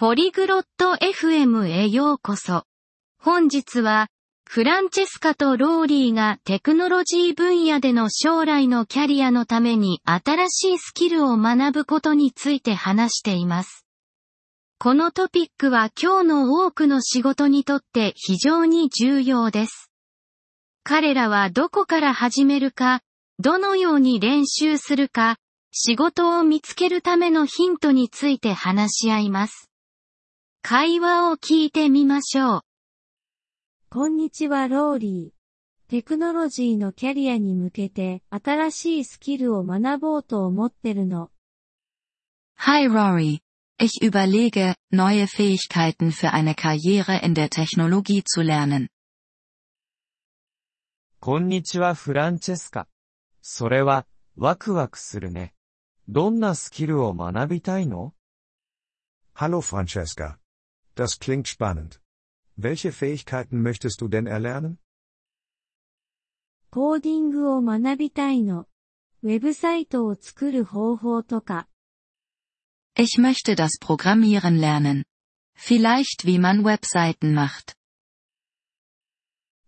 ポリグロット FM へようこそ。本日は、フランチェスカとローリーがテクノロジー分野での将来のキャリアのために新しいスキルを学ぶことについて話しています。このトピックは今日の多くの仕事にとって非常に重要です。彼らはどこから始めるか、どのように練習するか、仕事を見つけるためのヒントについて話し合います。会話を聞いてみましょう。こんにちはローリー。テクノロジーのキャリアに向けて新しいスキルを学ぼうと思ってるの。Hi Rory. Ich überlege, neue Fähigkeiten für eine Karriere in der Technologie zu lernen. こんにちはフランチェスカ。それは、ワクワクするね。どんなスキルを学びたいの Hallo Francesca. Das klingt spannend. Welche Fähigkeiten möchtest du denn erlernen? コーディングを学びたいの。ウェブサイトを作る方法とか、 Ich möchte das Programmieren lernen. Vielleicht wie man Webseiten macht.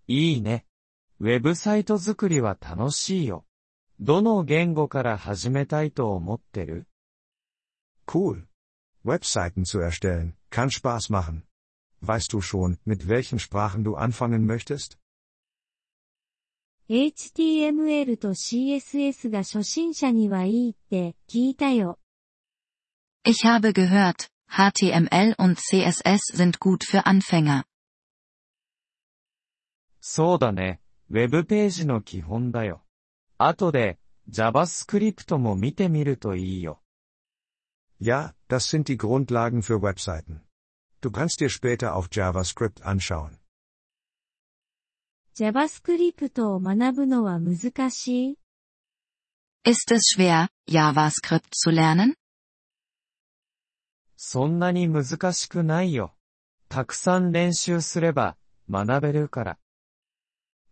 いいね。ウェブサイト作りは楽しいよ。どの言語から始めたいと思ってる Cool. Webseiten zu erstellen, kann Spaß machen. Weißt du schon, mit welchen Sprachen du anfangen möchtest? HTML と CSS が初心者にはいいって聞いたよ。 Ich habe gehört, HTML und CSS sind gut für Anfänger. そうだね。ウェブページの基本だよ。後で、JavaScript も見てみるといいよ。 Ja, das sind die Grundlagen für Webseiten. Du kannst dir später auf JavaScript anschauen. JavaScript を学ぶのは難しい Ist es schwer, JavaScript zu lernen? そんなに難しくないよ。たくさん練習すれば、学べるから。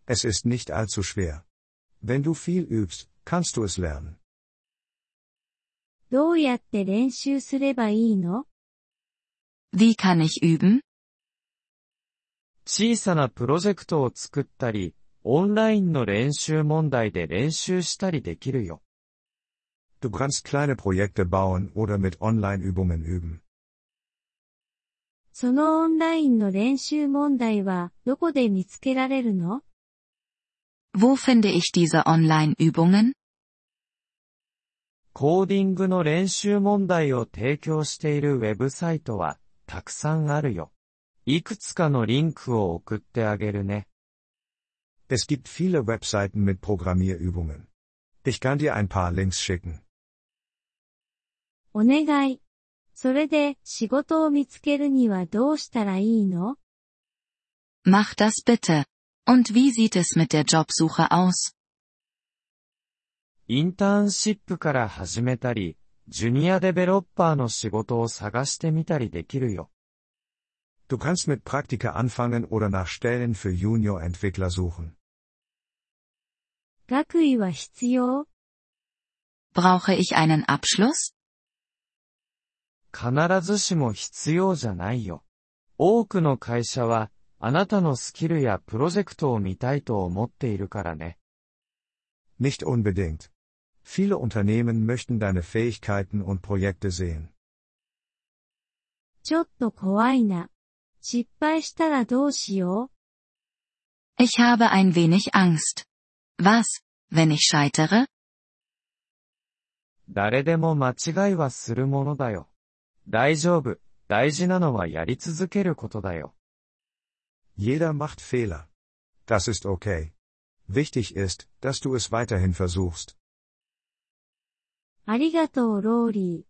Es ist nicht allzu schwer. Wenn du viel übst, kannst du es lernen. どうやって練習すればいいの Wie kann ich üben? 小さなプロジェクトを作ったり、オンラインの練習問題で練習したりできるよ。Du kannst kleine Projekte bauen oder mit Online-Übungen üben. そのオンラインの練習問題はどこで見つけられるの Wo finde ich diese Online-Übungen? コーディングの練習問題を提供しているウェブサイトは、たくさんあるよ。いくつかのリンクを送ってあげるね。Es gibt viele Webseiten mit Programmierübungen. Ich kann dir ein paar Links schicken. お願い。それで仕事を見つけるにはどうしたらいいの Mach das bitte. Und wie sieht es mit der Jobsuche aus? インターンシップから始めたり、ジュニアデベロッパーの仕事を探してみたりできるよ。Du kannst mit Praktika anfangen oder nach Stellen für Junior-Entwickler suchen. 学位は必要 Brauche ich einen Abschluss? 必ずしも必要じゃないよ。多くの会社は、あなたのスキルやプロジェクトを見たいと思っているからね。Nicht unbedingt. Viele Unternehmen möchten deine Fähigkeiten und Projekte sehen. ちょっと怖いな。失敗したらどうしよ Ich habe ein wenig Angst. Was, wenn ich scheitere? 誰でも間違いはするものだよ。大丈夫。大事なのはやり続けることだよ。 Jeder macht Fehler. Das ist okay. Wichtig ist, dass du es weiterhin versuchst. う。ありがとうローリー。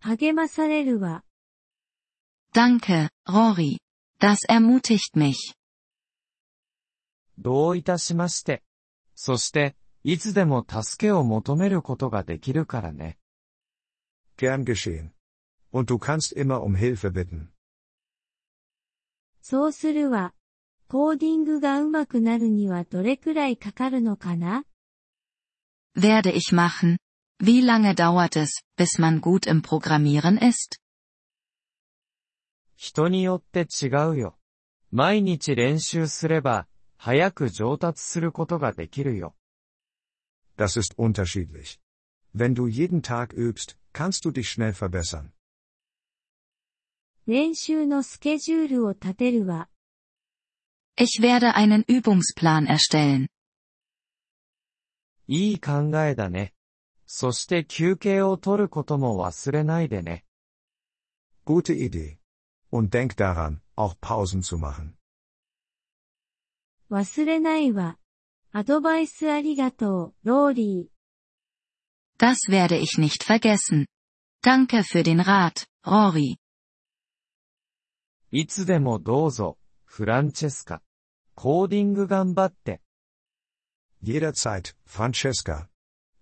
励まされるわ。Danke, Rory. Das ermutigt mich. どういたしまして。そして、いつでも助けを求めることができるからね。Gern geschehen. Und du kannst immer um Hilfe bitten. そうするわ。コーディングが上手くなるにはどれくらいかかるのかな Werde ich machen. Wie lange dauert es, bis man gut im Programmieren ist? 人によって違うよ。毎日練習すれば、早く上達することができるよ。 Das ist unterschiedlich. Wenn du jeden Tag übst, kannst du dich schnell verbessern. 練習のスケジュールを立てるわ。 Ich werde einen Übungsplan erstellen. いい考えだね。 そして休憩を取ることも忘れないでね。Gute Idee. Und denk daran, auch Pausen zu machen. 忘れないわ。アドバイスありがとう、ローリー。Das werde ich nicht vergessen. Danke für den Rat, Rory. いつでもどうぞ、フランチェスカ。コーディング頑張って。Jederzeit, Francesca.